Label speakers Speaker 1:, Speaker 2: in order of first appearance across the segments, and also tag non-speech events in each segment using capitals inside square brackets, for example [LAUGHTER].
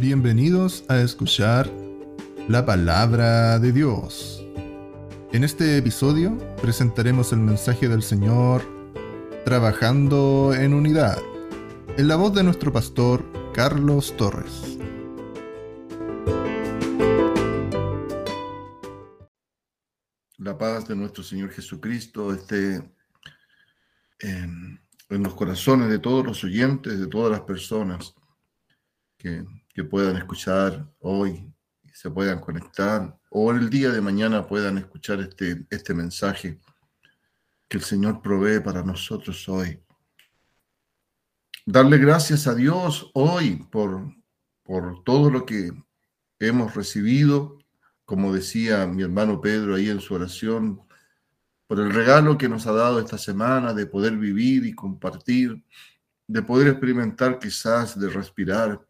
Speaker 1: Bienvenidos a escuchar la palabra de Dios. En este episodio presentaremos el mensaje del Señor Trabajando en Unidad, en la voz de nuestro pastor Carlos Torres.
Speaker 2: La paz de nuestro Señor Jesucristo esté en, los corazones de todos los oyentes, de todas las personas que que puedan escuchar hoy, se puedan conectar, o el día de mañana puedan escuchar este, este mensaje que el Señor provee para nosotros hoy. Darle gracias a Dios hoy por, por todo lo que hemos recibido, como decía mi hermano Pedro ahí en su oración, por el regalo que nos ha dado esta semana de poder vivir y compartir, de poder experimentar quizás, de respirar,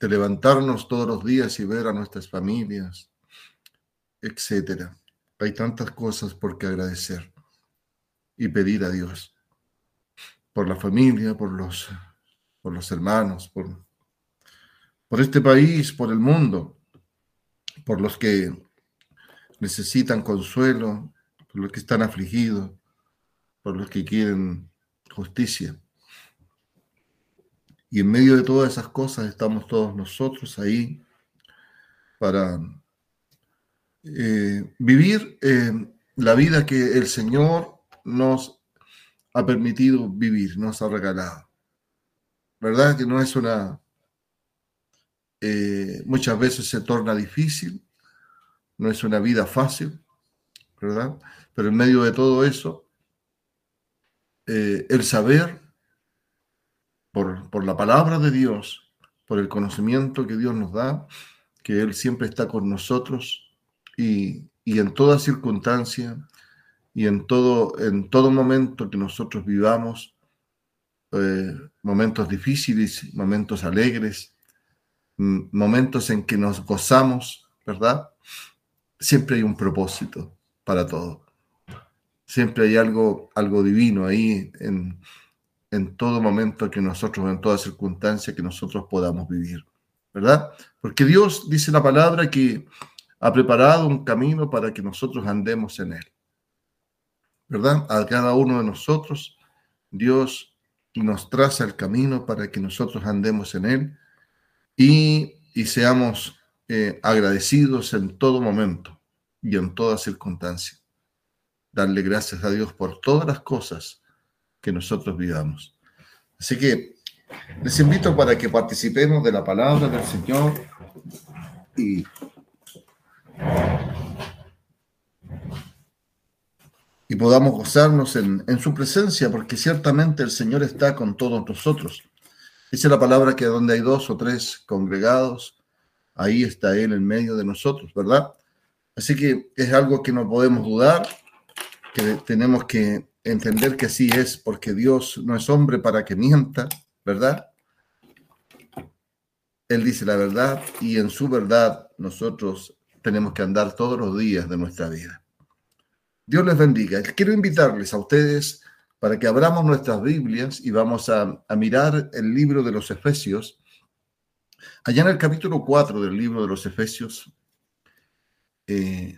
Speaker 2: de levantarnos todos los días y ver a nuestras familias, etcétera. Hay tantas cosas por que agradecer y pedir a Dios por la familia, por los, por los hermanos, por, por este país, por el mundo, por los que necesitan consuelo, por los que están afligidos, por los que quieren justicia. Y en medio de todas esas cosas estamos todos nosotros ahí para eh, vivir eh, la vida que el Señor nos ha permitido vivir, nos ha regalado. ¿Verdad? Que no es una... Eh, muchas veces se torna difícil, no es una vida fácil, ¿verdad? Pero en medio de todo eso, el saber por, la palabra de Dios, por el conocimiento que Dios nos da, que Él siempre está con nosotros y, en toda circunstancia y en todo, en todo momento que nosotros vivamos, eh, momentos difíciles, momentos alegres, momentos en que nos gozamos, ¿verdad? Siempre hay un propósito para todo. Siempre hay algo, algo divino ahí en, en todo momento que nosotros, en toda circunstancia que nosotros podamos vivir, ¿verdad? Porque Dios dice la palabra que ha preparado un camino para que nosotros andemos en él, ¿verdad? A cada uno de nosotros, Dios nos traza el camino para que nosotros andemos en él y, seamos eh, agradecidos en todo momento y en toda circunstancia. Darle gracias a Dios por todas las cosas que nosotros vivamos. Así que les invito para que participemos de la palabra del Señor y y podamos gozarnos en, en, su presencia, porque ciertamente el Señor está con todos nosotros. Dice la palabra que donde hay dos o tres congregados, ahí está Él en medio de nosotros, ¿verdad? Así que es algo que no podemos dudar, que tenemos que entender que así es, porque Dios no es hombre para que mienta, ¿verdad? Él dice la verdad y en su verdad nosotros tenemos que andar todos los días de nuestra vida. Dios les bendiga. Quiero invitarles a ustedes para que abramos nuestras Biblias y vamos a, mirar el libro de los Efesios. Allá en el capítulo 4 del libro de los Efesios, eh,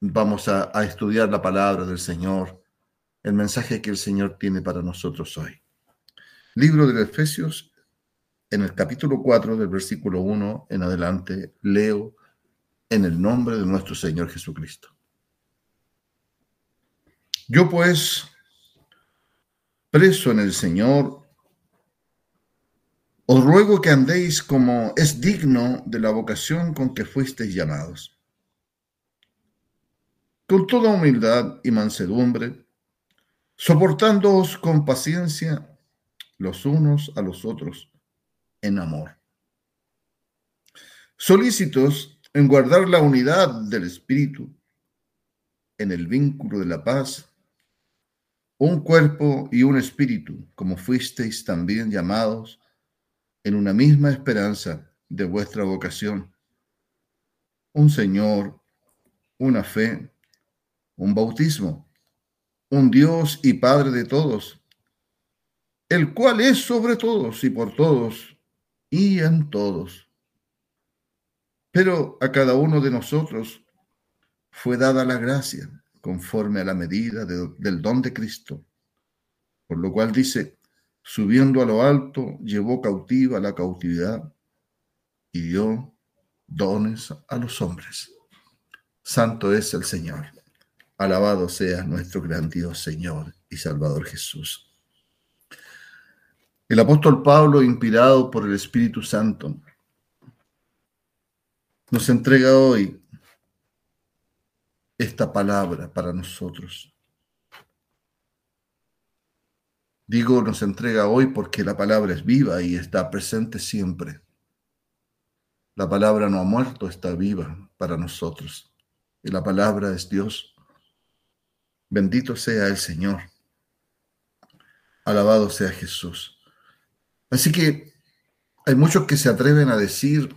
Speaker 2: vamos a estudiar la palabra del Señor el mensaje que el Señor tiene para nosotros hoy. Libro de Efesios, en el capítulo 4 del versículo 1 en adelante, leo en el nombre de nuestro Señor Jesucristo. Yo pues, preso en el Señor, os ruego que andéis como es digno de la vocación con que fuisteis llamados, con toda humildad y mansedumbre, soportándoos con paciencia los unos a los otros en amor. Solícitos en guardar la unidad del Espíritu, en el vínculo de la paz, un cuerpo y un espíritu, como fuisteis también llamados en una misma esperanza de vuestra vocación. Un Señor, una fe, un bautismo un Dios y Padre de todos, el cual es sobre todos y por todos y en todos. Pero a cada uno de nosotros fue dada la gracia conforme a la medida del don de Cristo. Por lo cual dice, subiendo a lo alto, llevó cautiva la cautividad y dio dones a los hombres. Santo es el Señor. Alabado sea nuestro gran Dios, Señor y Salvador Jesús. El apóstol Pablo, inspirado por el Espíritu Santo, nos entrega hoy esta palabra para nosotros. Digo, nos entrega hoy porque la palabra es viva y está presente siempre. La palabra no ha muerto, está viva para nosotros. Y la palabra es Dios. Bendito sea el Señor. Alabado sea Jesús. Así que hay muchos que se atreven a decir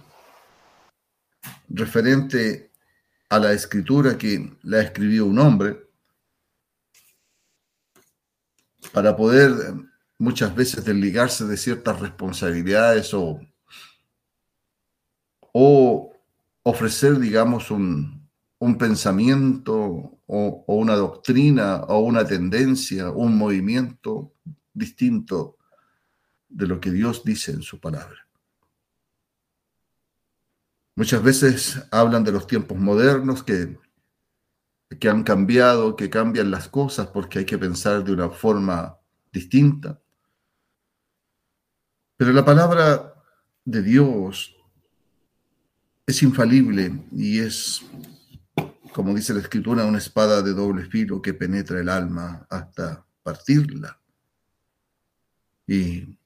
Speaker 2: referente a la escritura que la escribió un hombre para poder muchas veces desligarse de ciertas responsabilidades o o ofrecer, digamos, un, pensamiento o, o, una doctrina o una tendencia, un movimiento distinto de lo que Dios dice en su palabra. Muchas veces hablan de los tiempos modernos que, que han cambiado, que cambian las cosas porque hay que pensar de una forma distinta. Pero la palabra de Dios es infalible y es, como dice la escritura, una espada de doble filo que penetra el alma hasta partirla. Y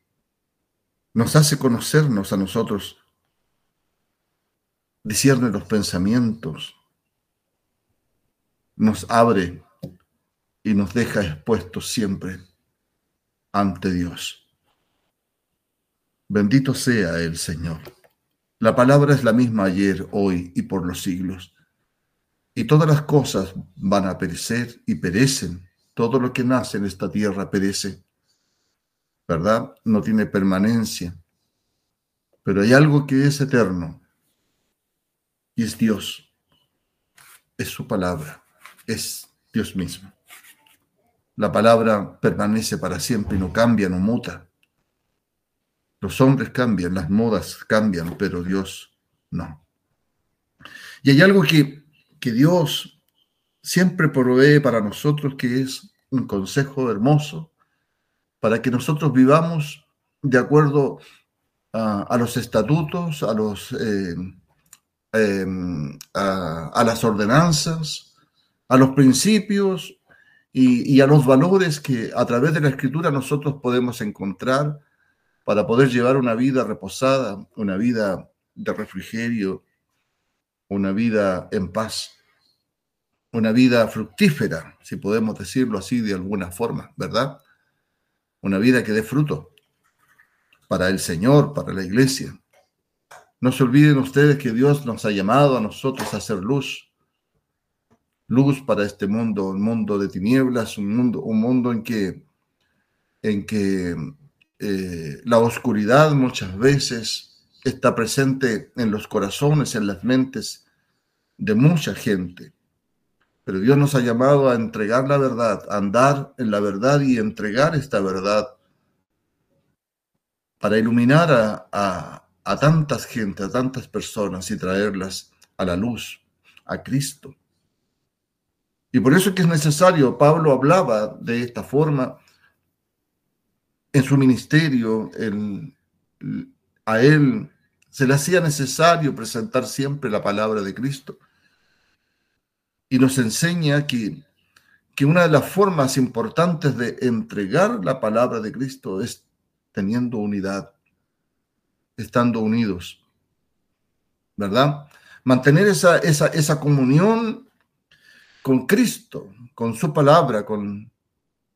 Speaker 2: nos hace conocernos a nosotros, discierne los pensamientos, nos abre y nos deja expuestos siempre ante Dios. Bendito sea el Señor. La palabra es la misma ayer, hoy y por los siglos. Y todas las cosas van a perecer y perecen. Todo lo que nace en esta tierra perece. ¿Verdad? No tiene permanencia. Pero hay algo que es eterno. Y es Dios. Es su palabra. Es Dios mismo. La palabra permanece para siempre y no cambia, no muta. Los hombres cambian, las modas cambian, pero Dios no. Y hay algo que, que Dios siempre provee para nosotros que es un consejo hermoso para que nosotros vivamos de acuerdo a, los estatutos, a, los, eh, em, a, las ordenanzas, a los principios y, y, a los valores que a través de la escritura nosotros podemos encontrar para poder llevar una vida reposada, una vida de refrigerio, una vida en paz, una vida fructífera, si podemos decirlo así de alguna forma, ¿verdad? Una vida que dé fruto para el Señor, para la iglesia. No se olviden ustedes que Dios nos ha llamado a nosotros a hacer luz, luz para este mundo, un mundo de tinieblas, un mundo, un mundo en que, en que eh, la oscuridad muchas veces está presente en los corazones, en las mentes de mucha gente. Pero Dios nos ha llamado a entregar la verdad, a andar en la verdad y entregar esta verdad para iluminar a, a tantas gente, a tantas personas y traerlas a la luz, a Cristo. Y por eso es que es necesario, Pablo hablaba de esta forma, en su ministerio, a él se le hacía necesario presentar siempre la palabra de Cristo. Y nos enseña que, que una de las formas importantes de entregar la palabra de Cristo es teniendo unidad, estando unidos, ¿verdad? Mantener esa, esa, esa comunión con Cristo, con su palabra, con,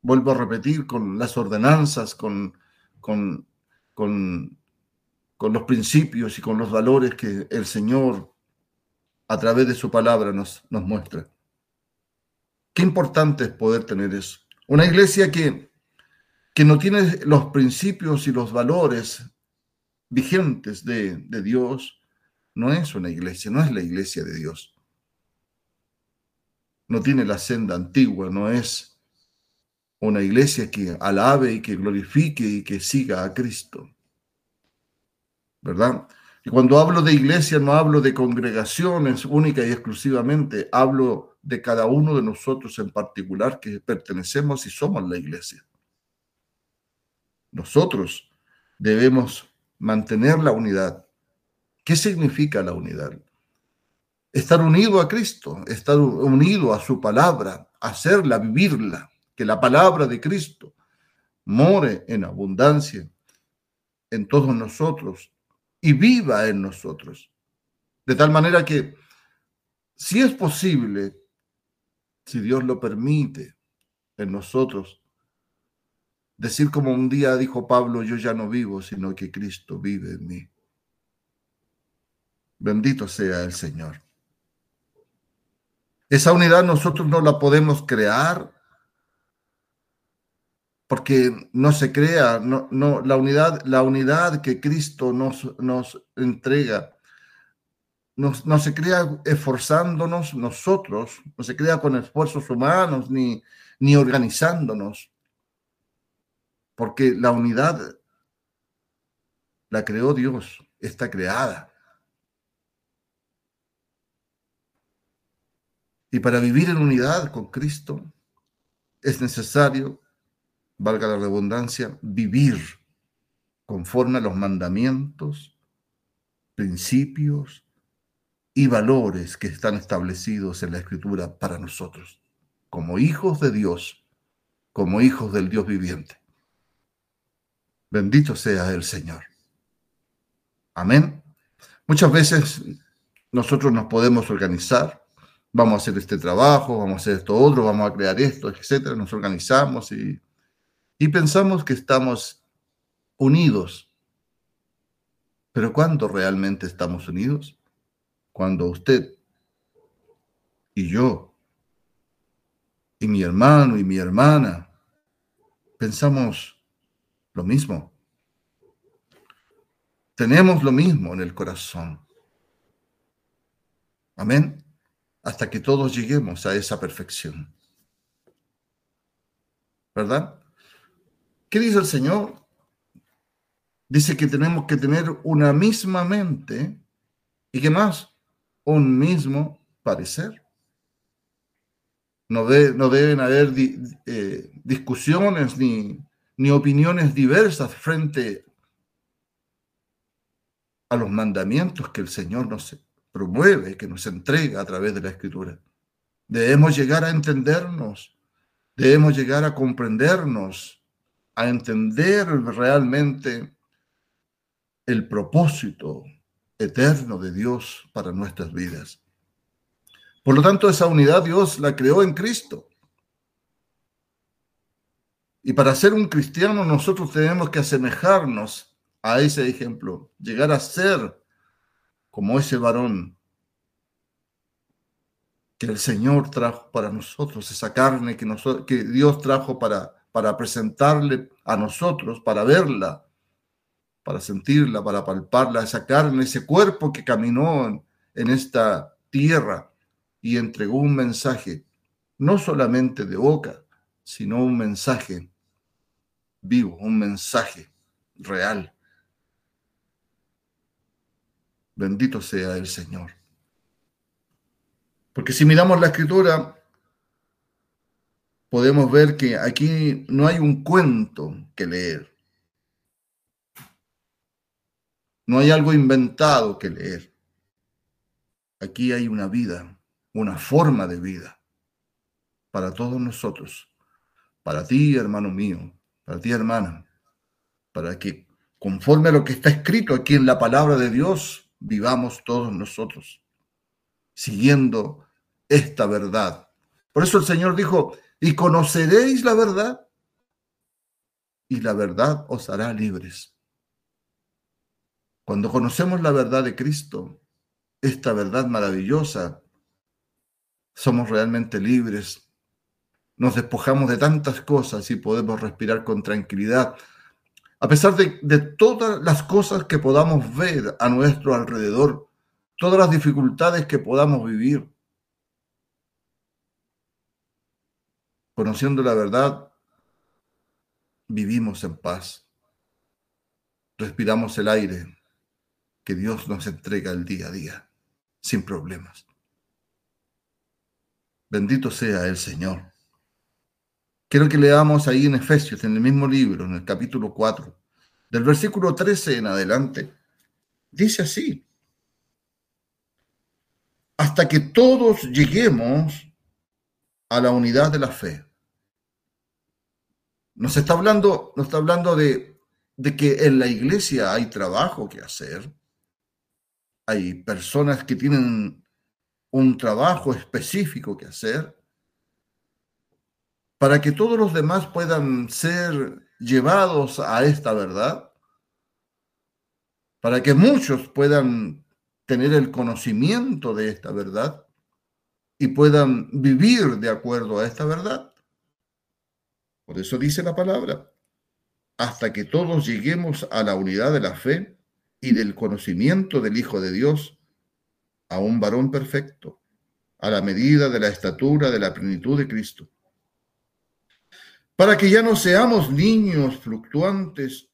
Speaker 2: vuelvo a repetir, con las ordenanzas, con, con, con, los principios y con los valores que el Señor a través de su palabra nos, nos muestra. Qué importante es poder tener eso. Una iglesia que, que no tiene los principios y los valores vigentes de, de Dios, no es una iglesia, no es la iglesia de Dios. No tiene la senda antigua, no es una iglesia que alabe y que glorifique y que siga a Cristo. ¿Verdad? Y cuando hablo de iglesia no hablo de congregaciones única y exclusivamente, hablo de cada uno de nosotros en particular que pertenecemos y somos la iglesia. Nosotros debemos mantener la unidad. ¿Qué significa la unidad? Estar unido a Cristo, estar unido a su palabra, hacerla, vivirla, que la palabra de Cristo more en abundancia en todos nosotros y viva en nosotros. De tal manera que, si es posible, si Dios lo permite, en nosotros, decir como un día dijo Pablo, yo ya no vivo, sino que Cristo vive en mí. Bendito sea el Señor. Esa unidad nosotros no la podemos crear porque no se crea, no, la, unidad, la unidad que Cristo nos, nos entrega, no se crea esforzándonos nosotros, no se crea con esfuerzos humanos ni, ni organizándonos, porque la unidad la creó Dios, está creada. Y para vivir en unidad con Cristo es necesario valga la redundancia, vivir conforme a los mandamientos, principios y valores que están establecidos en la Escritura para nosotros, como hijos de Dios, como hijos del Dios viviente. Bendito sea el Señor. Amén. Muchas veces nosotros nos podemos organizar, vamos a hacer este trabajo, vamos a hacer esto otro, vamos a crear esto, etcétera, nos organizamos y y pensamos que estamos unidos. Pero ¿cuándo realmente estamos unidos? Cuando usted y yo y mi hermano y mi hermana pensamos lo mismo. Tenemos lo mismo en el corazón. Amén. Hasta que todos lleguemos a esa perfección. ¿Verdad? ¿Qué dice el Señor? Dice que tenemos que tener una misma mente y que más, un mismo parecer. No, no deben haber eh, discusiones ni, ni opiniones diversas frente a los mandamientos que el Señor nos promueve, que nos entrega a través de la Escritura. Debemos llegar a entendernos, debemos llegar a comprendernos, a entender realmente el propósito eterno de Dios para nuestras vidas. Por lo tanto, esa unidad Dios la creó en Cristo. Y para ser un cristiano nosotros tenemos que asemejarnos a ese ejemplo, llegar a ser como ese varón que el Señor trajo para nosotros, esa carne que, que Dios trajo para para presentarle a nosotros, para verla, para sentirla, para palparla, esa carne, ese cuerpo que caminó en, esta tierra y entregó un mensaje, no solamente de boca, sino un mensaje vivo, un mensaje real. Bendito sea el Señor. Porque si miramos la escritura, podemos ver que aquí no hay un cuento que leer. No hay algo inventado que leer. Aquí hay una vida, una forma de vida para todos nosotros, para ti, hermano mío, para ti, hermana, para que conforme a lo que está escrito aquí en la palabra de Dios, vivamos todos nosotros, siguiendo esta verdad. Por eso el Señor dijo, y conoceréis la verdad y la verdad os hará libres. Cuando conocemos la verdad de Cristo, esta verdad maravillosa, somos realmente libres. Nos despojamos de tantas cosas y podemos respirar con tranquilidad. a pesar de, de todas las cosas que podamos ver a nuestro alrededor, todas las dificultades que podamos vivir, conociendo la verdad, vivimos en paz, respiramos el aire que Dios nos entrega el día a día, sin problemas. Bendito sea el Señor. Quiero que leamos ahí en Efesios, en el mismo libro, en el capítulo 4, del versículo 13 en adelante. Dice así, hasta que todos lleguemos a la unidad de la fe. Nos está hablando, nos está hablando de, de que en la iglesia hay trabajo que hacer. Hay personas que tienen un trabajo específico que hacer para que todos los demás puedan ser llevados a esta verdad, para que muchos puedan tener el conocimiento de esta verdad y puedan vivir de acuerdo a esta verdad. Por eso dice la palabra, hasta que todos lleguemos a la unidad de la fe y del conocimiento del Hijo de Dios, a un varón perfecto, a la medida de la estatura de la plenitud de Cristo para que ya no seamos niños fluctuantes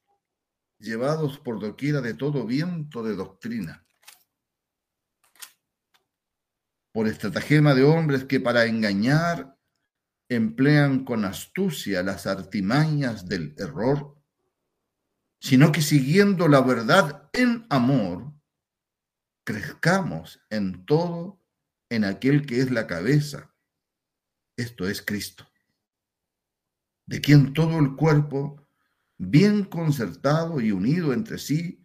Speaker 2: llevados por doquiera de todo viento de doctrina, por estratagema de hombres que para engañar emplean con astucia las artimañas del error, sino que siguiendo la verdad en amor, crezcamos en todo en aquel que es la cabeza, esto es Cristo de quien todo el cuerpo, bien concertado y unido entre sí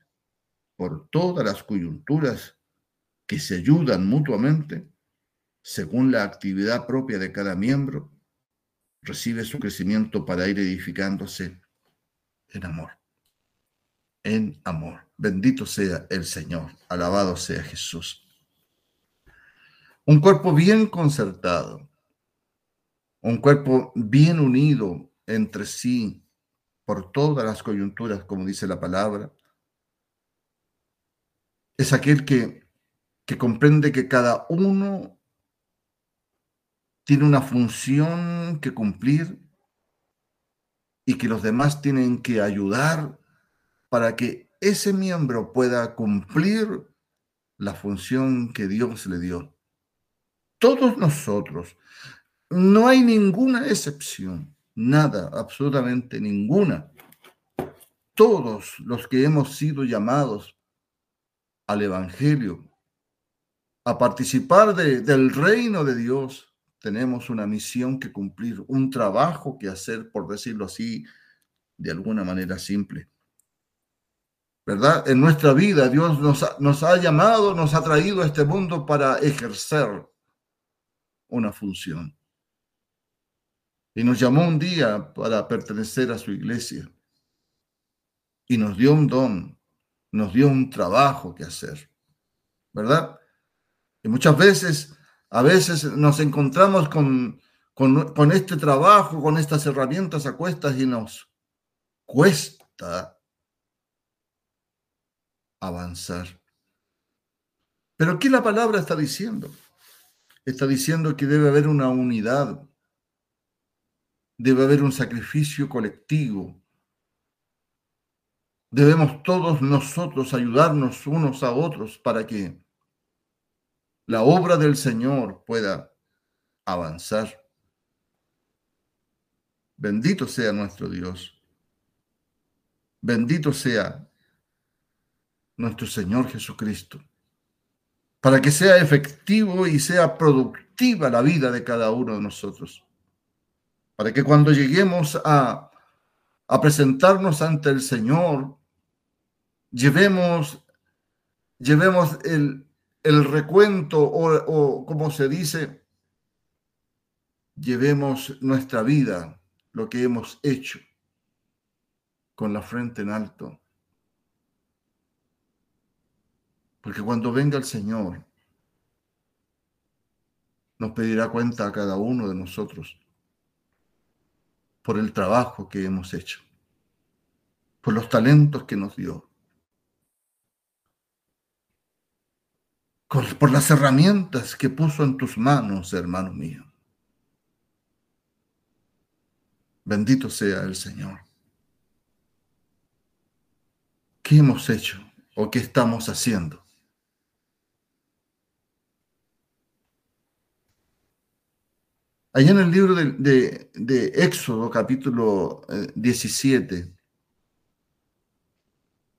Speaker 2: por todas las coyunturas que se ayudan mutuamente, según la actividad propia de cada miembro, recibe su crecimiento para ir edificándose en amor. En amor. Bendito sea el Señor. Alabado sea Jesús. Un cuerpo bien concertado, un cuerpo bien unido entre sí por todas las coyunturas, como dice la palabra, es aquel que, que comprende que cada uno tiene una función que cumplir y que los demás tienen que ayudar para que ese miembro pueda cumplir la función que Dios le dio. Todos nosotros, no hay ninguna excepción nada, absolutamente ninguna. Todos los que hemos sido llamados al Evangelio, a participar del reino de Dios, tenemos una misión que cumplir, un trabajo que hacer, por decirlo así, de alguna manera simple. ¿Verdad? En nuestra vida Dios nos nos ha llamado, nos ha traído a este mundo para ejercer una función y nos llamó un día para pertenecer a su iglesia. Y nos dio un don, nos dio un trabajo que hacer. ¿Verdad? Y muchas veces, a veces nos encontramos con, con, este trabajo, con estas herramientas a cuestas y nos cuesta avanzar. Pero ¿qué la palabra está diciendo? Está diciendo que debe haber una unidad debe haber un sacrificio colectivo. Debemos todos nosotros ayudarnos unos a otros para que la obra del Señor pueda avanzar. Bendito sea nuestro Dios. Bendito sea nuestro Señor Jesucristo. Para que sea efectivo y sea productiva la vida de cada uno de nosotros para que cuando lleguemos a, presentarnos ante el Señor, llevemos, llevemos el, recuento o, o, como se dice, llevemos nuestra vida, lo que hemos hecho, con la frente en alto. Porque cuando venga el Señor, nos pedirá cuenta a cada uno de nosotros por el trabajo que hemos hecho. por los talentos que nos dio, por las herramientas que puso en tus manos, hermano mío. Bendito sea el Señor. ¿Qué hemos hecho o qué estamos haciendo? Allá en el libro de, Éxodo, capítulo 17, eh,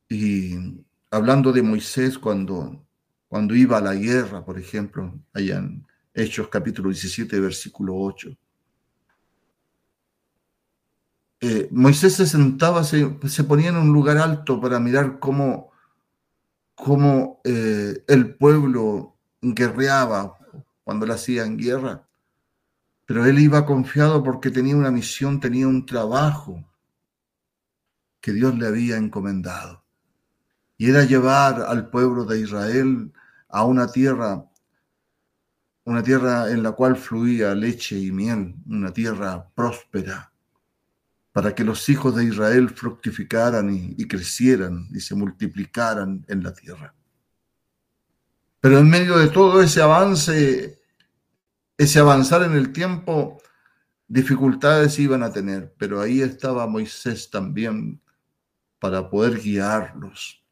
Speaker 2: y hablando de Moisés cuando, cuando iba a la guerra, por ejemplo, allá en Hechos capítulo 17, versículo 8. Eh, Moisés se sentaba, se, ponía en un lugar alto para mirar cómo, cómo eh, el pueblo guerreaba cuando le hacían guerra. Pero él iba confiado porque tenía una misión, tenía un trabajo que Dios le había encomendado. Y era llevar al pueblo de Israel a una tierra, una tierra en la cual fluía leche y miel, una tierra próspera, para que los hijos de Israel fructificaran y, crecieran y se multiplicaran en la tierra. Pero en medio de todo ese avance ese avanzar en el tiempo, dificultades iban a tener, pero ahí estaba Moisés también para poder guiarlos,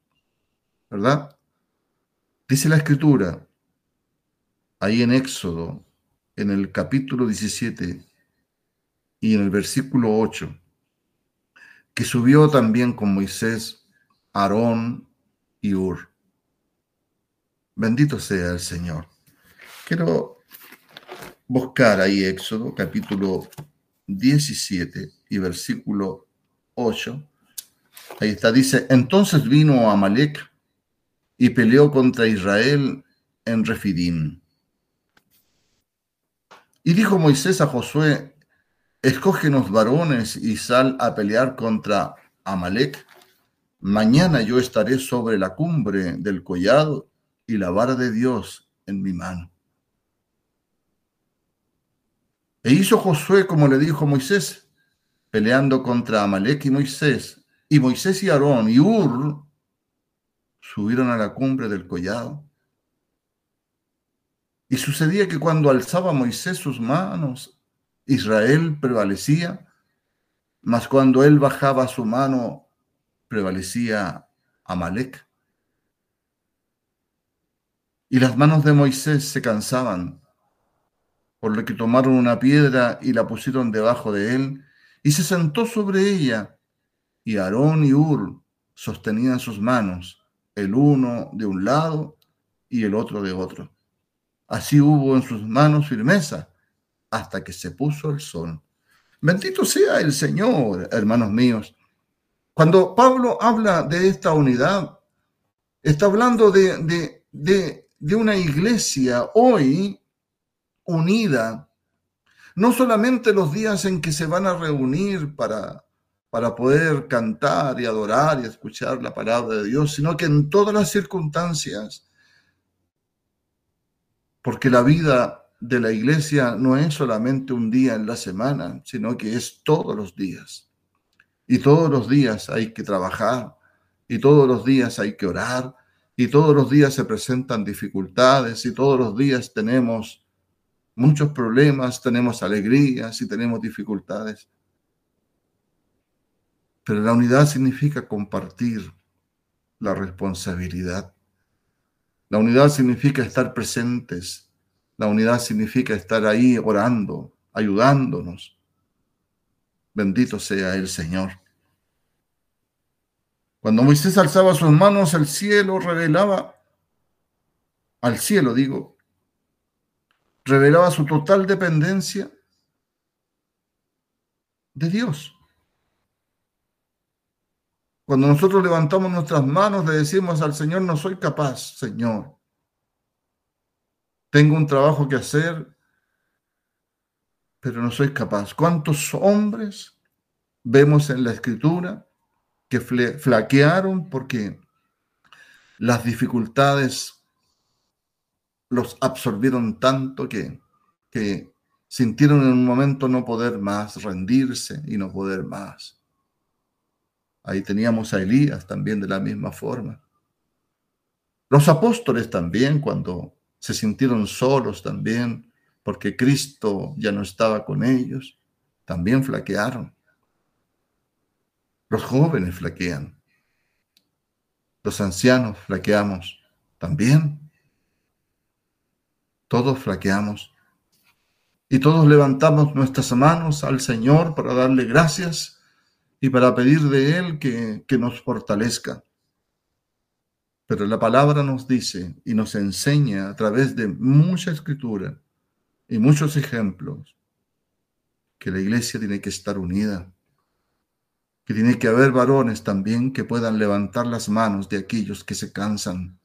Speaker 2: ¿verdad? Dice la escritura, ahí en Éxodo, en el capítulo 17 y en el versículo 8, que subió también con Moisés, Aarón y Ur. Bendito sea el Señor. Quiero buscar ahí Éxodo capítulo 17 y versículo 8. Ahí está, dice, entonces vino Amalek y peleó contra Israel en Refidim. Y dijo Moisés a Josué, escógenos varones y sal a pelear contra Amalek. Mañana yo estaré sobre la cumbre del collado y la vara de Dios en mi mano. E hizo Josué como le dijo Moisés, peleando contra Amalek y Moisés. Y Moisés y Aarón y Ur subieron a la cumbre del collado. Y sucedía que cuando alzaba Moisés sus manos, Israel prevalecía, mas cuando él bajaba su mano, prevalecía Amalek. Y las manos de Moisés se cansaban por lo que tomaron una piedra y la pusieron debajo de él, y se sentó sobre ella, y Aarón y Ur sostenían sus manos, el uno de un lado y el otro de otro. Así hubo en sus manos firmeza hasta que se puso el sol. Bendito sea el Señor, hermanos míos. Cuando Pablo habla de esta unidad, está hablando de, de, de, de una iglesia hoy unida, no solamente los días en que se van a reunir para, para poder cantar y adorar y escuchar la palabra de Dios, sino que en todas las circunstancias, porque la vida de la iglesia no es solamente un día en la semana, sino que es todos los días. Y todos los días hay que trabajar, y todos los días hay que orar, y todos los días se presentan dificultades, y todos los días tenemos muchos problemas, tenemos alegrías y tenemos dificultades. Pero la unidad significa compartir la responsabilidad. La unidad significa estar presentes. La unidad significa estar ahí orando, ayudándonos. Bendito sea el Señor. Cuando Moisés alzaba sus manos al cielo, revelaba, al cielo digo, revelaba su total dependencia de Dios. Cuando nosotros levantamos nuestras manos, le decimos al Señor, no soy capaz, Señor. Tengo un trabajo que hacer, pero no soy capaz. ¿Cuántos hombres vemos en la escritura que flaquearon porque las dificultades los absorbieron tanto que, que sintieron en un momento no poder más rendirse y no poder más. Ahí teníamos a Elías también de la misma forma. Los apóstoles también, cuando se sintieron solos también, porque Cristo ya no estaba con ellos, también flaquearon. Los jóvenes flaquean. Los ancianos flaqueamos también. Todos flaqueamos. Y todos levantamos nuestras manos al Señor para darle gracias y para pedir de Él que, que nos fortalezca. Pero la palabra nos dice y nos enseña a través de mucha escritura y muchos ejemplos que la iglesia tiene que estar unida, que tiene que haber varones también que puedan levantar las manos de aquellos que se cansan,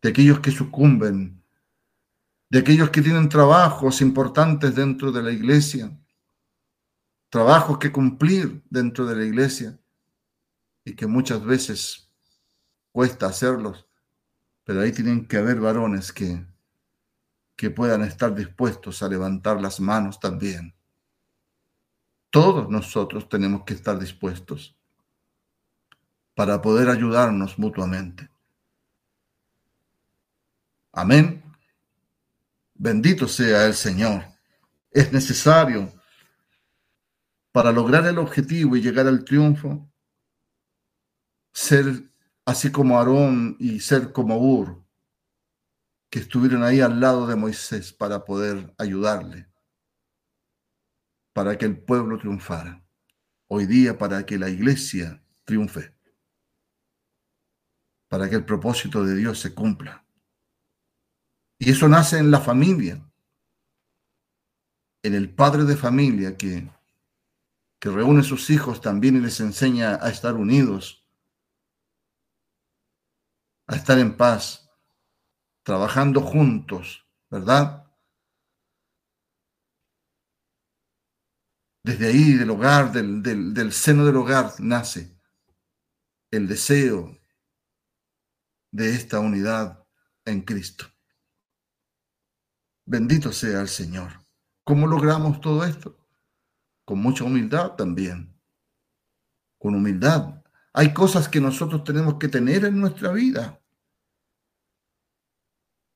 Speaker 2: de aquellos que sucumben, de aquellos que tienen trabajos importantes dentro de la iglesia, trabajos que cumplir dentro de la iglesia y que muchas veces cuesta hacerlos, pero ahí tienen que haber varones que que puedan estar dispuestos a levantar las manos también. Todos nosotros tenemos que estar dispuestos para poder ayudarnos mutuamente. Amén. Bendito sea el Señor. Es necesario para lograr el objetivo y llegar al triunfo, ser así como Aarón y ser como Ur, que estuvieron ahí al lado de Moisés para poder ayudarle, para que el pueblo triunfara. Hoy día para que la iglesia triunfe, para que el propósito de Dios se cumpla. Y eso nace en la familia, en el padre de familia que, que reúne sus hijos también y les enseña a estar unidos, a estar en paz, trabajando juntos, ¿verdad? Desde ahí, del hogar, del, del, seno del hogar, nace el deseo de esta unidad en Cristo. Bendito sea el Señor. ¿Cómo logramos todo esto? Con mucha humildad también. Con humildad. Hay cosas que nosotros tenemos que tener en nuestra vida.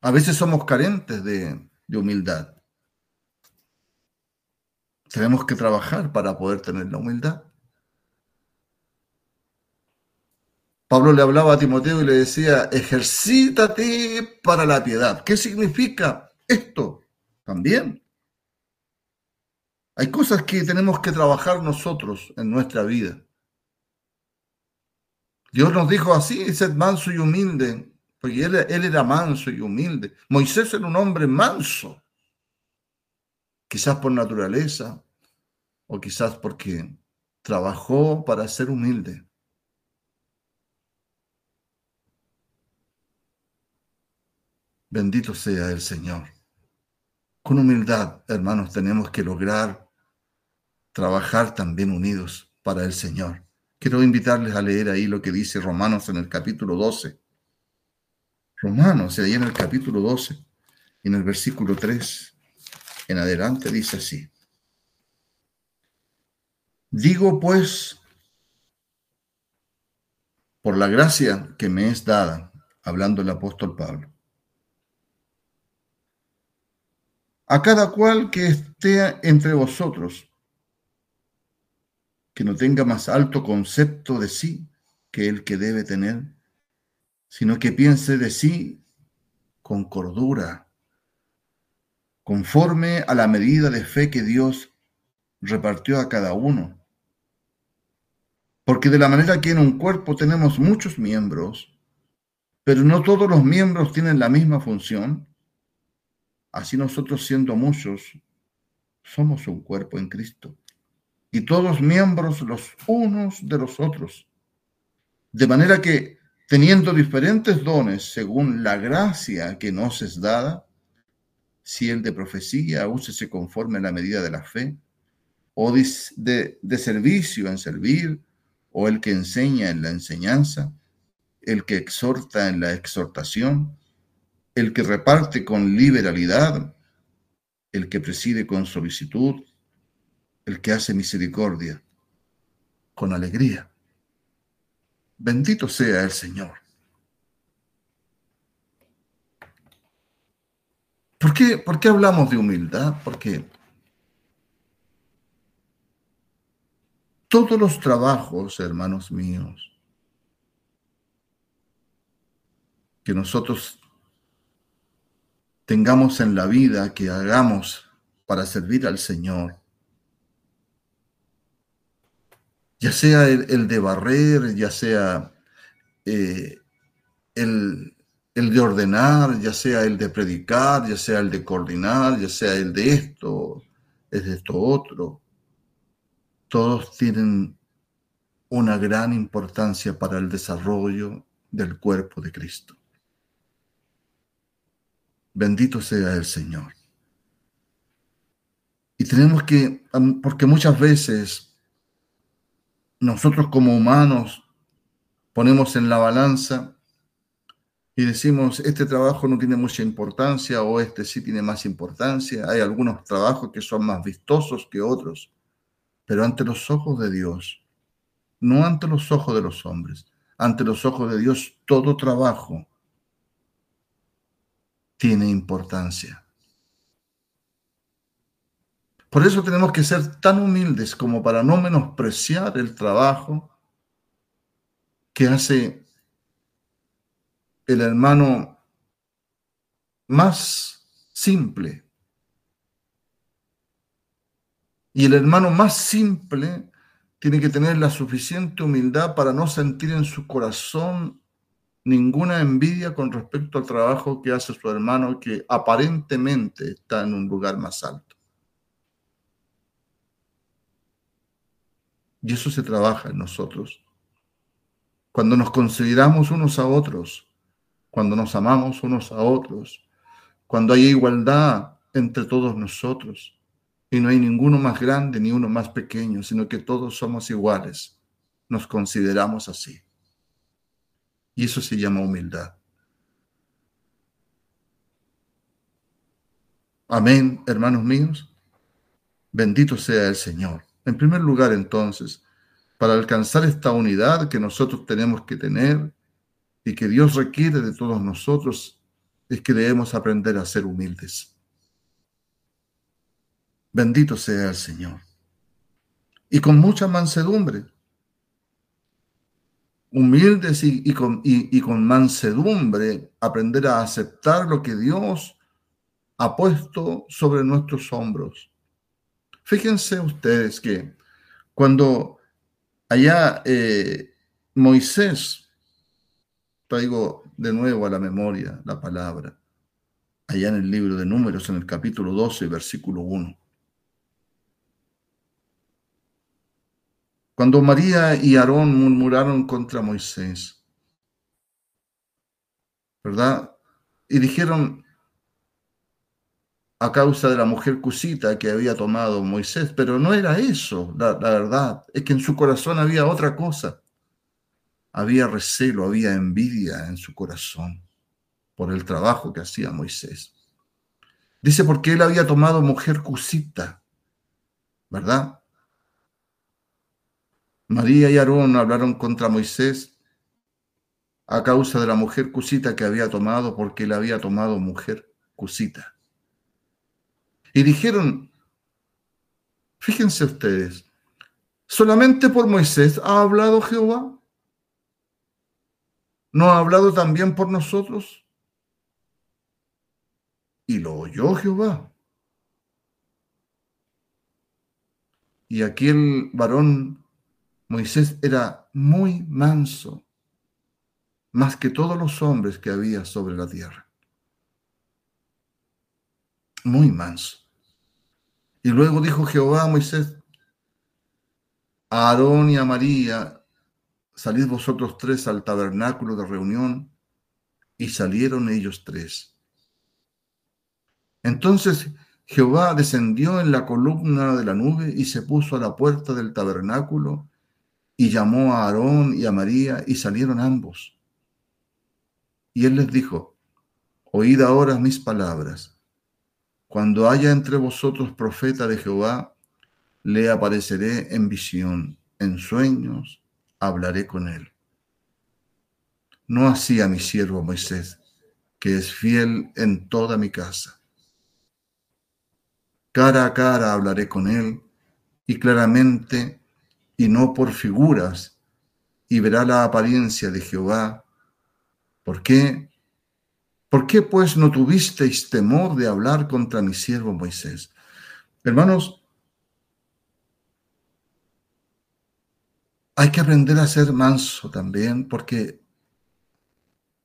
Speaker 2: A veces somos carentes de, humildad. Tenemos que trabajar para poder tener la humildad. Pablo le hablaba a Timoteo y le decía, ejercítate para la piedad. ¿Qué significa esto? También. Hay cosas que tenemos que trabajar nosotros en nuestra vida. Dios nos dijo así, sed manso y humilde porque él, era manso y humilde. Moisés era un hombre manso, quizás por naturaleza o quizás porque trabajó para ser humilde. Bendito sea el Señor. Con humildad, hermanos, tenemos que lograr trabajar también unidos para el Señor. Quiero invitarles a leer ahí lo que dice Romanos en el capítulo 12. Romanos, ahí en el capítulo 12, en el versículo 3 en adelante, dice así. Digo pues, por la gracia que me es dada, hablando el apóstol Pablo, a cada cual que esté entre vosotros, que no tenga más alto concepto de sí que el que debe tener, sino que piense de sí con cordura, conforme a la medida de fe que Dios repartió a cada uno. Porque de la manera que en un cuerpo tenemos muchos miembros, pero no todos los miembros tienen la misma función, así nosotros siendo muchos, somos un cuerpo en Cristo. Y todos miembros los unos de los otros. De manera que teniendo diferentes dones según la gracia que nos es dada, si el de profecía, úsese conforme a la medida de la fe, o de, de servicio en servir, o el que enseña en la enseñanza, el que exhorta en la exhortación, el que reparte con liberalidad, el que preside con solicitud, el que hace misericordia con alegría. Bendito sea el Señor. ¿Por qué, ¿Por qué hablamos de humildad? Porque todos los trabajos, hermanos míos, que nosotros tengamos en la vida, que hagamos para servir al Señor, ya sea el, de barrer, ya sea eh, el, el de ordenar, ya sea el de predicar, ya sea el de coordinar, ya sea el de esto, es de esto otro, todos tienen una gran importancia para el desarrollo del cuerpo de Cristo. Bendito sea el Señor. Y tenemos que, porque muchas veces nosotros como humanos ponemos en la balanza y decimos, este trabajo no tiene mucha importancia o este sí tiene más importancia. Hay algunos trabajos que son más vistosos que otros, pero ante los ojos de Dios, no ante los ojos de los hombres, ante los ojos de Dios, todo trabajo tiene importancia. Por eso tenemos que ser tan humildes como para no menospreciar el trabajo que hace el hermano más simple. Y el hermano más simple tiene que tener la suficiente humildad para no sentir en su corazón ninguna envidia con respecto al trabajo que hace su hermano que aparentemente está en un lugar más alto. Y eso se trabaja en nosotros. Cuando nos consideramos unos a otros cuando nos amamos unos a otros, cuando hay igualdad entre todos nosotros y no hay ninguno más grande ni uno más pequeño, sino que todos somos iguales, nos consideramos así. Y eso se llama humildad. Amén, hermanos míos. Bendito sea el Señor. En primer lugar, entonces, para alcanzar esta unidad que nosotros tenemos que tener, y que Dios requiere de todos nosotros es que debemos aprender a ser humildes. Bendito sea el Señor. Y con mucha mansedumbre. Humildes y, con, y con mansedumbre aprender a aceptar lo que Dios ha puesto sobre nuestros hombros. Fíjense ustedes que cuando allá eh, Moisés traigo de nuevo a la memoria la palabra, allá en el libro de Números, en el capítulo 12, versículo 1. Cuando María y Aarón murmuraron contra Moisés, ¿verdad? Y dijeron a causa de la mujer cusita que había tomado Moisés, pero no era eso, la, verdad, es que en su corazón había otra cosa había recelo, había envidia en su corazón por el trabajo que hacía Moisés. Dice porque él había tomado mujer cusita, ¿verdad? María y Aarón hablaron contra Moisés a causa de la mujer cusita que había tomado porque él había tomado mujer cusita. Y dijeron, fíjense ustedes, solamente por Moisés ha hablado Jehová. ¿No ha hablado también por nosotros? Y lo oyó Jehová. Y aquel varón, Moisés, era muy manso, más que todos los hombres que había sobre la tierra. Muy manso. Y luego dijo Jehová a Moisés, a Aarón y a María salid vosotros tres al tabernáculo de reunión. Y salieron ellos tres. Entonces Jehová descendió en la columna de la nube y se puso a la puerta del tabernáculo y llamó a Aarón y a María y salieron ambos. Y él les dijo, oíd ahora mis palabras. Cuando haya entre vosotros profeta de Jehová, le apareceré en visión en sueños hablaré con él. No así a mi siervo Moisés, que es fiel en toda mi casa. Cara a cara hablaré con él y claramente y no por figuras, y verá la apariencia de Jehová. ¿Por qué? ¿Por qué pues no tuvisteis temor de hablar contra mi siervo Moisés? Hermanos, hay que aprender a ser manso también, porque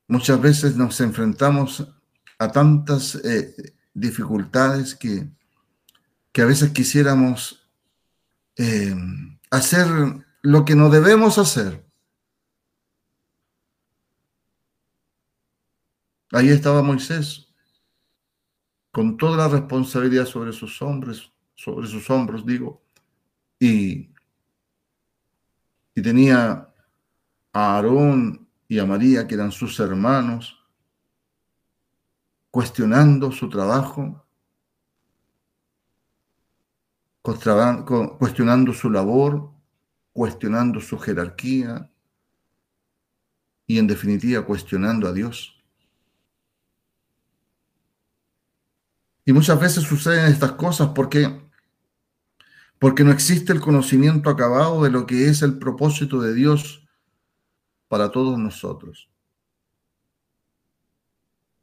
Speaker 2: muchas veces nos enfrentamos a tantas eh, dificultades que, que a veces quisiéramos eh, hacer lo que no debemos hacer. Ahí estaba Moisés, con toda la responsabilidad sobre sus hombros, sobre sus hombros, digo, y, y tenía a Aarón y a María, que eran sus hermanos, cuestionando su trabajo, cuestionando su labor, cuestionando su jerarquía y en definitiva cuestionando a Dios. Y muchas veces suceden estas cosas porque porque no existe el conocimiento acabado de lo que es el propósito de Dios para todos nosotros.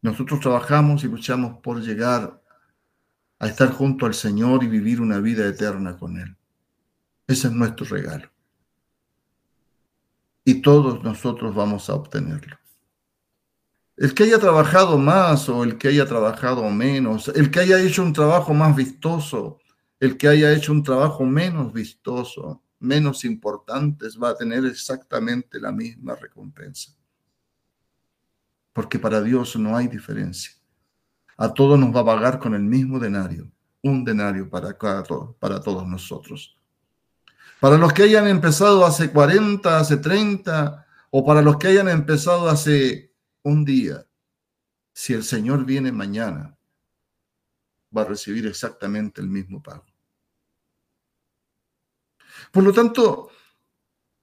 Speaker 2: Nosotros trabajamos y luchamos por llegar a estar junto al Señor y vivir una vida eterna con Él. Ese es nuestro regalo. Y todos nosotros vamos a obtenerlo. El que haya trabajado más o el que haya trabajado menos, el que haya hecho un trabajo más vistoso, el que haya hecho un trabajo menos vistoso, menos importante, va a tener exactamente la misma recompensa. Porque para Dios no hay diferencia a todos nos va a pagar con el mismo denario, un denario para, cada, para todos nosotros. Para los que hayan empezado hace 40, hace 30, o para los que hayan empezado hace un día, si el Señor viene mañana, va a recibir exactamente el mismo pago. Por lo tanto,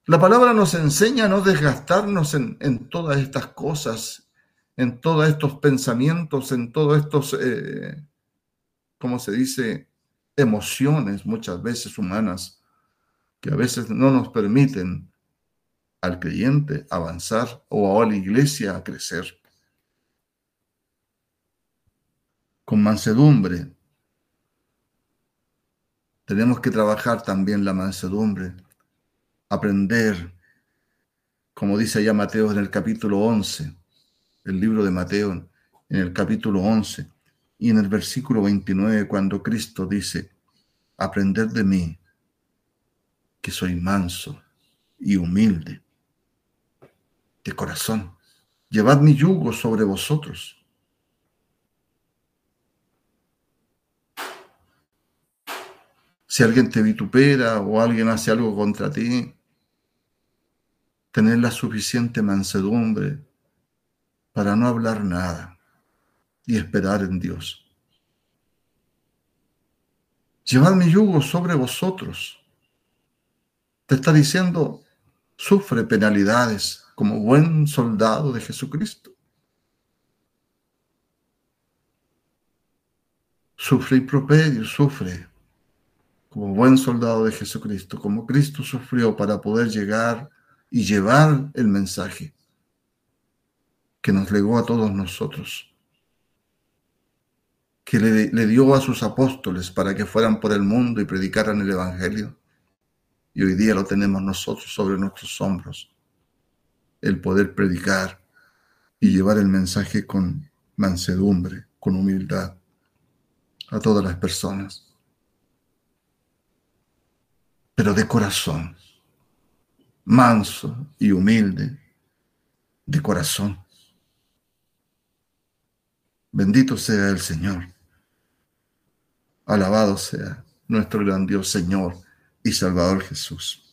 Speaker 2: la palabra nos enseña a no desgastarnos en, todas estas cosas en todos estos pensamientos, en todos estos, eh, ¿cómo se dice?, emociones muchas veces humanas que a veces no nos permiten al creyente avanzar o a la iglesia a crecer. Con mansedumbre. Tenemos que trabajar también la mansedumbre, aprender, como dice allá Mateo en el capítulo 11, el libro de Mateo en el capítulo 11 y en el versículo 29 cuando Cristo dice, aprender de mí, que soy manso y humilde de corazón. Llevad mi yugo sobre vosotros. Si alguien te vitupera o alguien hace algo contra ti, tener la suficiente mansedumbre para no hablar nada y esperar en Dios. Llevad mi yugo sobre vosotros. Te está diciendo, sufre penalidades como buen soldado de Jesucristo. Sufre improperio, sufre como buen soldado de Jesucristo, como Cristo sufrió para poder llegar y llevar el mensaje que nos legó a todos nosotros, que le, dio a sus apóstoles para que fueran por el mundo y predicaran el Evangelio. Y hoy día lo tenemos nosotros sobre nuestros hombros, el poder predicar y llevar el mensaje con mansedumbre, con humildad a todas las personas, pero de corazón, manso y humilde, de corazón. Bendito sea el Señor. Alabado sea nuestro gran Dios, Señor y Salvador Jesús.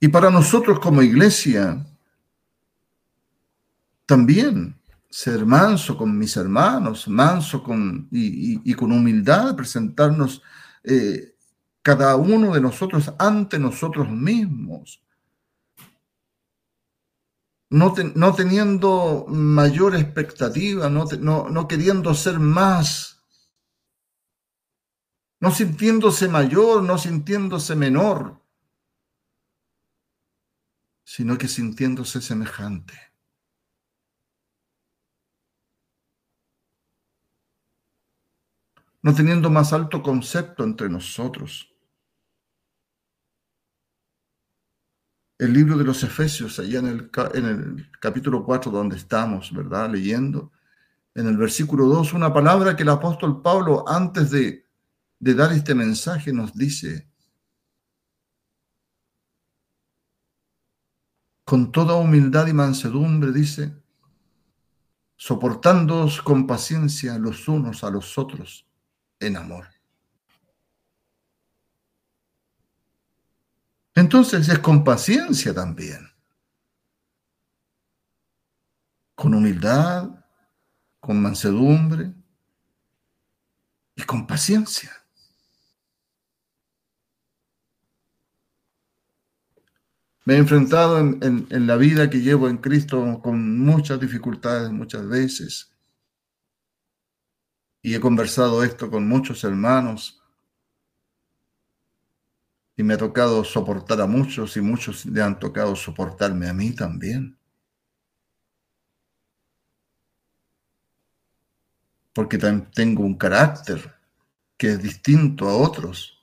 Speaker 2: Y para nosotros como iglesia, también ser manso con mis hermanos, manso con, y, con humildad, presentarnos eh, cada uno de nosotros ante nosotros mismos. No, no teniendo mayor expectativa, no, no queriendo ser más, no sintiéndose mayor, no sintiéndose menor, sino que sintiéndose semejante. no teniendo más alto concepto entre nosotros. El libro de los Efesios, allá en el, en el capítulo 4 donde estamos, ¿verdad? Leyendo, en el versículo 2, una palabra que el apóstol Pablo antes de, de dar este mensaje nos dice, con toda humildad y mansedumbre, dice, soportándoos con paciencia los unos a los otros en amor. Entonces es con paciencia también, con humildad, con mansedumbre y con paciencia. Me he enfrentado en, en, la vida que llevo en Cristo con muchas dificultades muchas veces y he conversado esto con muchos hermanos y me ha tocado soportar a muchos y muchos le han tocado soportarme a mí también. Porque tengo un carácter que es distinto a otros.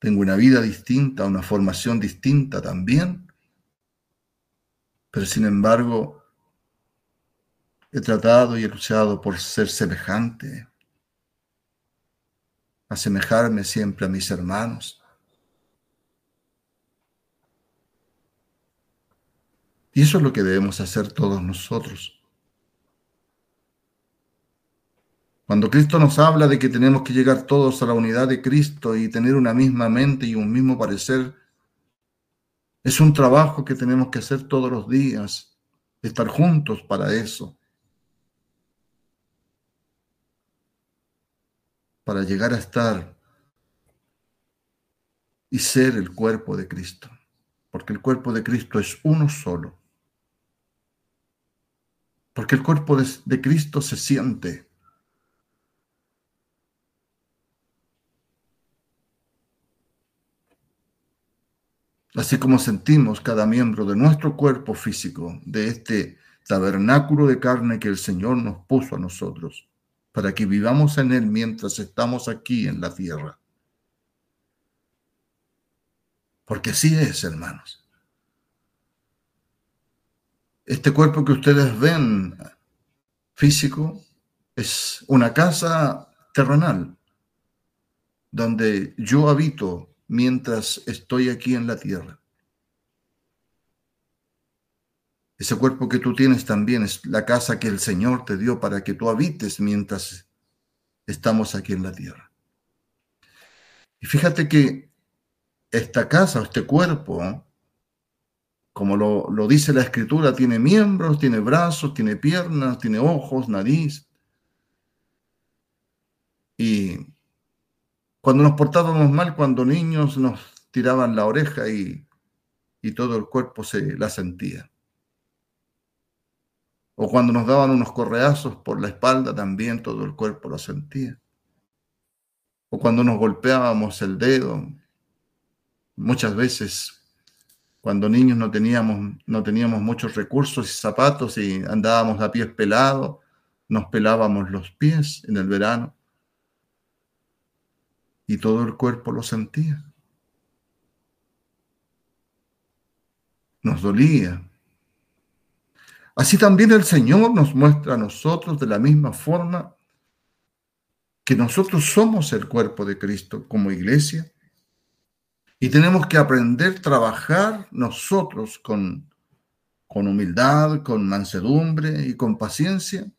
Speaker 2: Tengo una vida distinta, una formación distinta también. Pero sin embargo, He tratado y he luchado por ser semejante, asemejarme siempre a mis hermanos. Y eso es lo que debemos hacer todos nosotros. Cuando Cristo nos habla de que tenemos que llegar todos a la unidad de Cristo y tener una misma mente y un mismo parecer, es un trabajo que tenemos que hacer todos los días, estar juntos para eso. para llegar a estar y ser el cuerpo de Cristo, porque el cuerpo de Cristo es uno solo, porque el cuerpo de, Cristo se siente. Así como sentimos cada miembro de nuestro cuerpo físico, de este tabernáculo de carne que el Señor nos puso a nosotros para que vivamos en Él mientras estamos aquí en la tierra. Porque así es, hermanos. Este cuerpo que ustedes ven físico es una casa terrenal donde yo habito mientras estoy aquí en la tierra. Ese cuerpo que tú tienes también es la casa que el Señor te dio para que tú habites mientras estamos aquí en la tierra. Y fíjate que esta casa, este cuerpo, como lo, lo, dice la escritura, tiene miembros, tiene brazos, tiene piernas, tiene ojos, nariz. Y cuando nos portábamos mal, cuando niños nos tiraban la oreja y, y todo el cuerpo se la sentía. O cuando nos daban unos correazos por la espalda, también todo el cuerpo lo sentía. O cuando nos golpeábamos el dedo, muchas veces cuando niños no teníamos, no teníamos muchos recursos y zapatos y andábamos a pies pelados, nos pelábamos los pies en el verano y todo el cuerpo lo sentía. Nos dolía, Así también el Señor nos muestra a nosotros de la misma forma que nosotros somos el cuerpo de Cristo como iglesia y tenemos que aprender a trabajar nosotros con, con humildad, con mansedumbre y con paciencia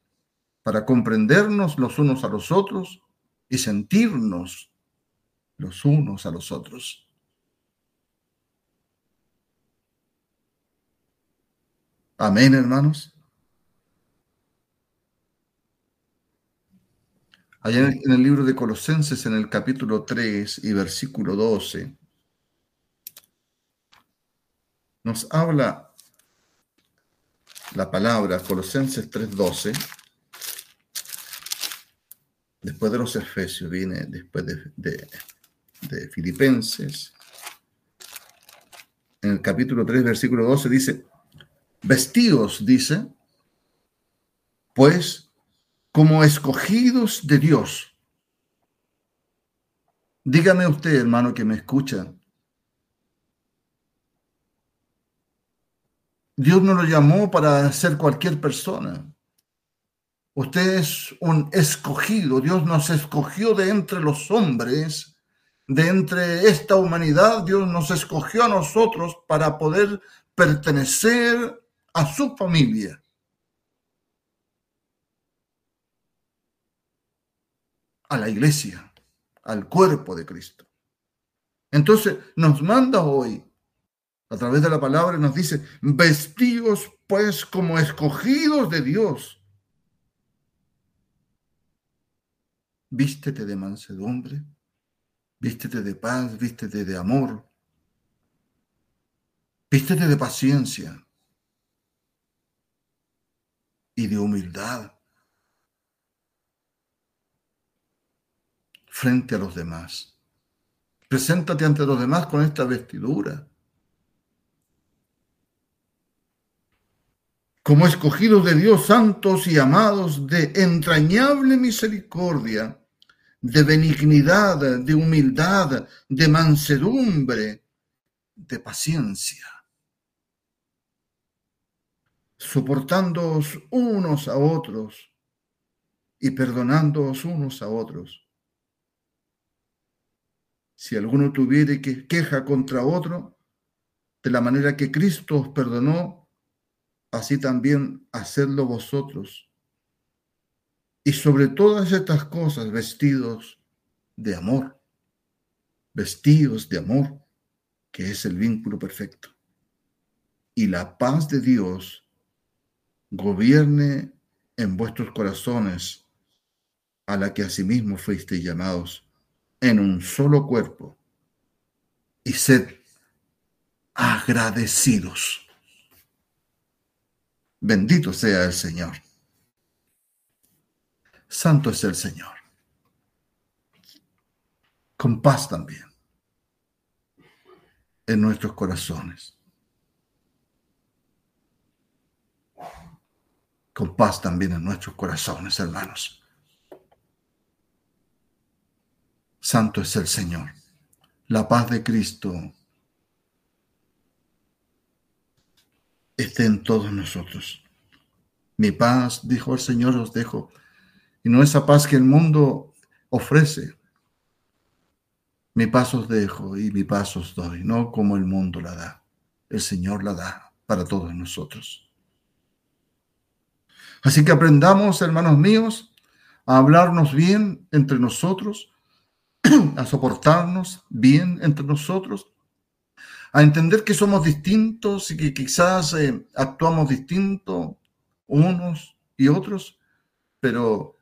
Speaker 2: para comprendernos los unos a los otros y sentirnos los unos a los otros. Amén, hermanos. Allá en el, libro de Colosenses, en el capítulo 3 y versículo 12, nos habla la palabra Colosenses 3:12. Después de los Efesios, viene después de, de Filipenses. En el capítulo 3, versículo 12 dice, vestidos, dice, pues como escogidos de Dios. Dígame usted, hermano, que me escucha. Dios no lo llamó para ser cualquier persona. Usted es un escogido. Dios nos escogió de entre los hombres, de entre esta humanidad. Dios nos escogió a nosotros para poder pertenecer a su familia. a la iglesia, al cuerpo de Cristo. Entonces nos manda hoy, a través de la palabra, nos dice, vestidos pues como escogidos de Dios. Vístete de mansedumbre, vístete de paz, vístete de amor, vístete de paciencia y de humildad. frente a los demás. Preséntate ante los demás con esta vestidura. Como escogidos de Dios, santos y amados de entrañable misericordia, de benignidad, de humildad, de mansedumbre, de paciencia, soportándoos unos a otros y perdonándoos unos a otros si alguno tuviere que queja contra otro, de la manera que Cristo os perdonó, así también hacedlo vosotros. Y sobre todas estas cosas, vestidos de amor, vestidos de amor, que es el vínculo perfecto. Y la paz de Dios gobierne en vuestros corazones, a la que asimismo fuisteis llamados en un solo cuerpo y sed agradecidos. Bendito sea el Señor. Santo es el Señor. Con paz también en nuestros corazones. Con paz también en nuestros corazones, hermanos. Santo es el Señor. La paz de Cristo esté en todos nosotros. Mi paz, dijo el Señor, os dejo. Y no esa paz que el mundo ofrece. Mi paz os dejo y mi paz os doy, no como el mundo la da. El Señor la da para todos nosotros. Así que aprendamos, hermanos míos, a hablarnos bien entre nosotros, [CLEARS THROAT] a soportarnos bien entre nosotros, a entender que somos distintos y que quizás eh, actuamos distinto unos y otros, pero,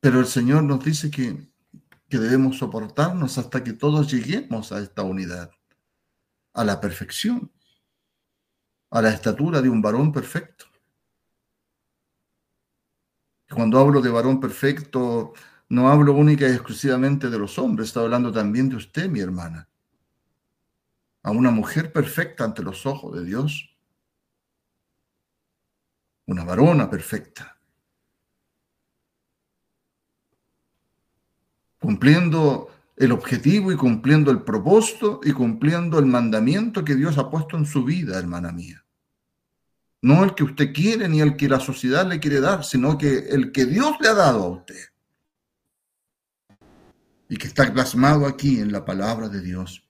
Speaker 2: pero el Señor nos dice que, que debemos soportarnos hasta que todos lleguemos a esta unidad, a la perfección, a la estatura de un varón perfecto. Cuando hablo de varón perfecto, no hablo única y exclusivamente de los hombres, estoy hablando también de usted, mi hermana. A una mujer perfecta ante los ojos de Dios. Una varona perfecta. Cumpliendo el objetivo y cumpliendo el propósito y cumpliendo el mandamiento que Dios ha puesto en su vida, hermana mía no el que usted quiere ni el que la sociedad le quiere dar, sino que el que Dios le ha dado a usted. Y que está plasmado aquí en la palabra de Dios.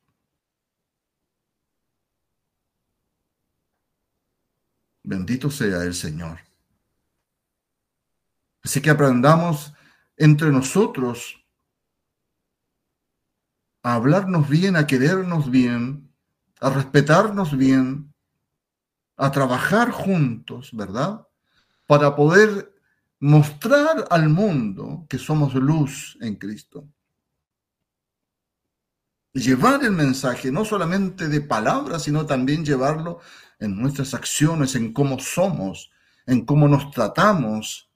Speaker 2: Bendito sea el Señor. Así que aprendamos entre nosotros a hablarnos bien, a querernos bien, a respetarnos bien, a trabajar juntos, ¿verdad? para poder mostrar al mundo que somos luz en Cristo. Llevar el mensaje no solamente de palabras, sino también llevarlo en nuestras acciones, en cómo somos, en cómo nos tratamos,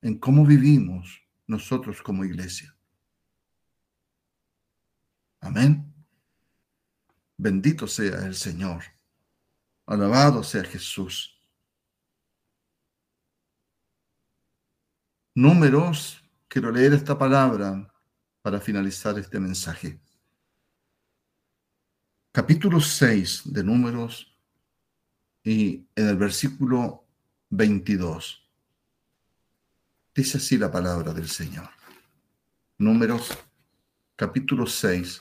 Speaker 2: en cómo vivimos nosotros como iglesia. Amén. Bendito sea el Señor. Alabado sea Jesús. Números, quiero leer esta palabra para finalizar este mensaje. Capítulo 6 de Números y en el versículo 22. Dice así la palabra del Señor. Números capítulo 6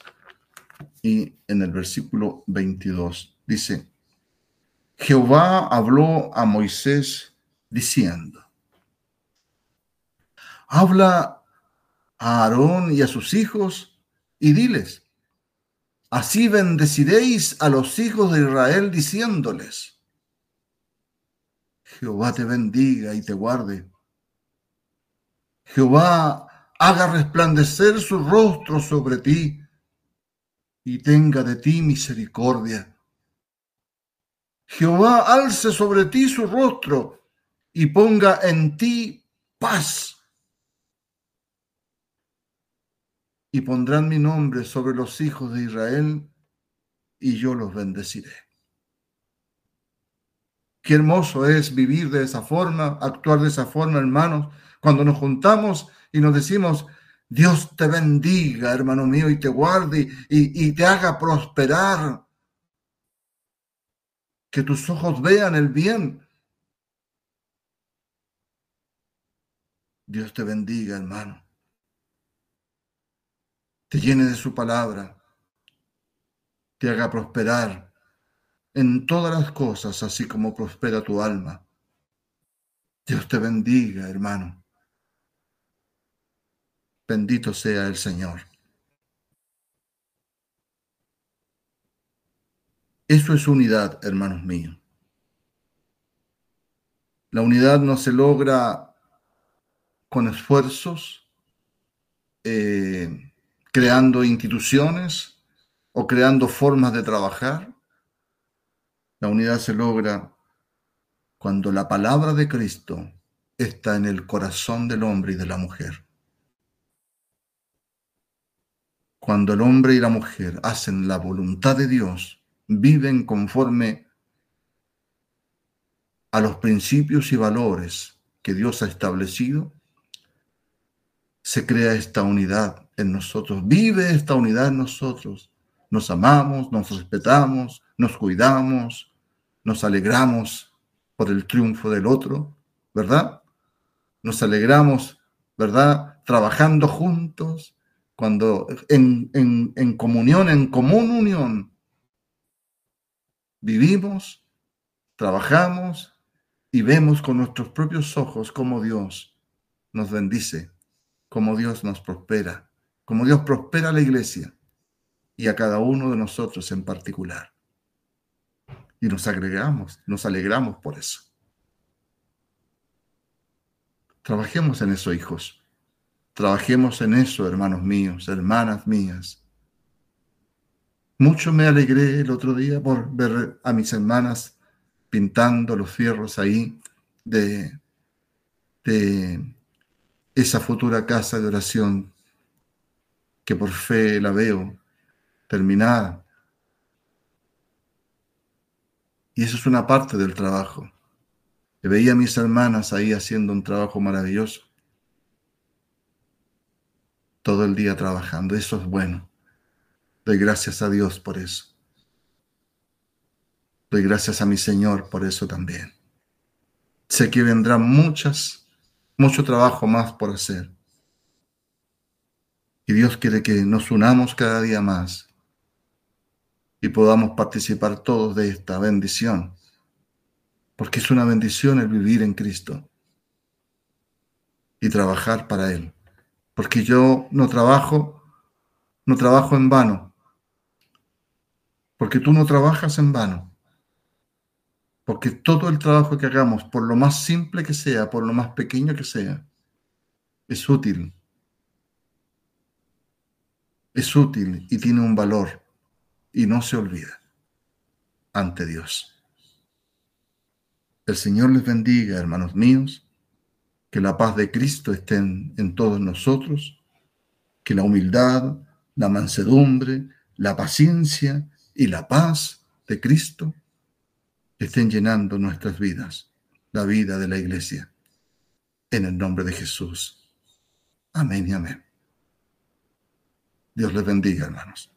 Speaker 2: y en el versículo 22 dice, Jehová habló a Moisés diciendo, habla a Aarón y a sus hijos y diles, así bendeciréis a los hijos de Israel diciéndoles, Jehová te bendiga y te guarde. Jehová haga resplandecer su rostro sobre ti y tenga de ti misericordia. Jehová alce sobre ti su rostro y ponga en ti paz. Y pondrán mi nombre sobre los hijos de Israel y yo los bendeciré. Qué hermoso es vivir de esa forma, actuar de esa forma, hermanos, cuando nos juntamos y nos decimos, Dios te bendiga, hermano mío, y te guarde y, te haga prosperar. Que tus ojos vean el bien. Dios te bendiga, hermano. Te llene de su palabra. Te haga prosperar en todas las cosas, así como prospera tu alma. Dios te bendiga, hermano. Bendito sea el Señor. Eso es unidad, hermanos míos. La unidad no se logra con esfuerzos, eh, creando instituciones o creando formas de trabajar. La unidad se logra cuando la palabra de Cristo está en el corazón del hombre y de la mujer. Cuando el hombre y la mujer hacen la voluntad de Dios, viven conforme a los principios y valores que Dios ha establecido, se crea esta unidad en nosotros, vive esta unidad en nosotros. Nos amamos, nos respetamos, nos cuidamos, nos alegramos por el triunfo del otro, ¿verdad? Nos alegramos, ¿verdad? Trabajando juntos, cuando en, en, comunión, en común unión, vivimos, trabajamos y vemos con nuestros propios ojos cómo Dios nos bendice, cómo Dios nos prospera, cómo Dios prospera a la iglesia y a cada uno de nosotros en particular. Y nos agregamos, nos alegramos por eso. Trabajemos en eso, hijos. Trabajemos en eso, hermanos míos, hermanas mías. Mucho me alegré el otro día por ver a mis hermanas pintando los fierros ahí de, esa futura casa de oración que por fe la veo terminada. Y eso es una parte del trabajo. veía a mis hermanas ahí haciendo un trabajo maravilloso todo el día trabajando. Eso es bueno. Doy gracias a Dios por eso. Doy gracias a mi Señor por eso también. Sé que vendrán muchas, mucho trabajo más por hacer. Y Dios quiere que nos unamos cada día más y podamos participar todos de esta bendición. Porque es una bendición el vivir en Cristo y trabajar para Él porque yo no trabajo, no trabajo en vano, porque tú no trabajas en vano, Porque todo el trabajo que hagamos, por lo más simple que sea, por lo más pequeño que sea, es útil. Es útil y tiene un valor y no se olvida ante Dios. El Señor les bendiga, hermanos míos, que la paz de Cristo esté en, todos nosotros, que la humildad, la mansedumbre, la paciencia y la paz de Cristo estén llenando nuestras vidas, la vida de la iglesia. En el nombre de Jesús. Amén y amén. Dios les bendiga, hermanos.